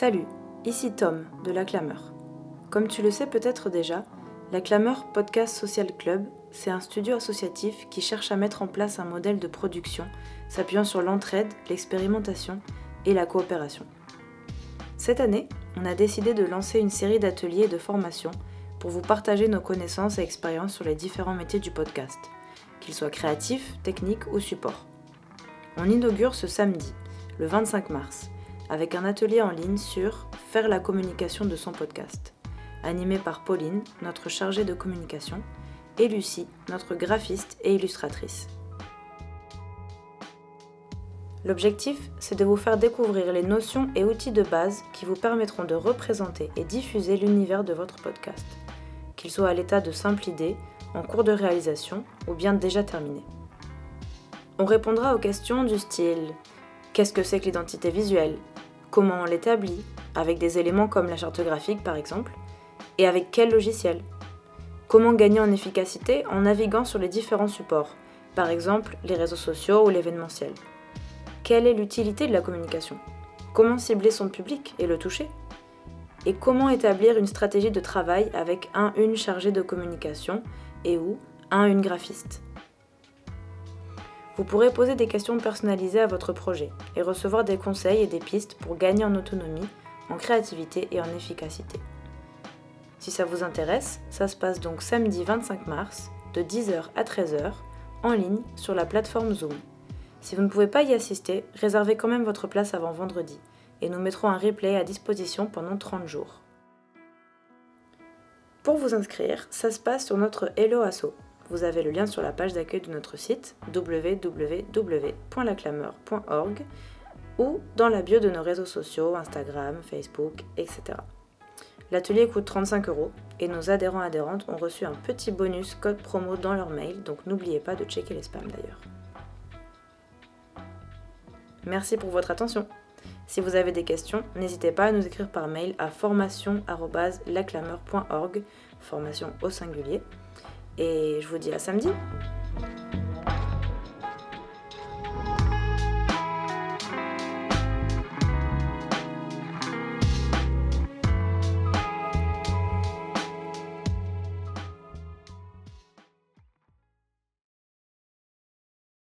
Salut, ici Tom de La Clameur. Comme tu le sais peut-être déjà, La Clameur Podcast Social Club, c'est un studio associatif qui cherche à mettre en place un modèle de production s'appuyant sur l'entraide, l'expérimentation et la coopération. Cette année, on a décidé de lancer une série d'ateliers et de formations pour vous partager nos connaissances et expériences sur les différents métiers du podcast, qu'ils soient créatifs, techniques ou support. On inaugure ce samedi, le 25 mars, avec un atelier en ligne sur Faire la communication de son podcast, animé par Pauline, notre chargée de communication, et Lucie, notre graphiste et illustratrice. L'objectif, c'est de vous faire découvrir les notions et outils de base qui vous permettront de représenter et diffuser l'univers de votre podcast, qu'il soit à l'état de simple idée, en cours de réalisation ou bien déjà terminé. On répondra aux questions du style Qu'est-ce que c'est que l'identité visuelle? Comment on l'établit Avec des éléments comme la charte graphique par exemple Et avec quel logiciel. Comment gagner en efficacité en naviguant sur les différents supports, par exemple les réseaux sociaux ou l'événementiel. Quelle est l'utilité de la communication? Comment cibler son public et le toucher? Et comment établir une stratégie de travail avec un une chargé de communication et ou un une graphiste? Vous pourrez poser des questions personnalisées à votre projet et recevoir des conseils et des pistes pour gagner en autonomie, en créativité et en efficacité. Si ça vous intéresse, ça se passe donc samedi 25 mars, de 10h à 13h, en ligne sur la plateforme Zoom. Si vous ne pouvez pas y assister, réservez quand même votre place avant vendredi, et nous mettrons un replay à disposition pendant 30 jours. Pour vous inscrire, ça se passe sur notre Hello Asso. Vous avez le lien sur la page d'accueil de notre site www.laclameur.org ou dans la bio de nos réseaux sociaux, Instagram, Facebook, etc. L'atelier coûte 35 euros et nos adhérents adhérentes ont reçu un petit bonus code promo dans leur mail, donc n'oubliez pas de checker les spams d'ailleurs. Merci pour votre attention. Si vous avez des questions, n'hésitez pas à nous écrire par mail à formation.laclameur.org, formation au singulier. Et je vous dis à samedi.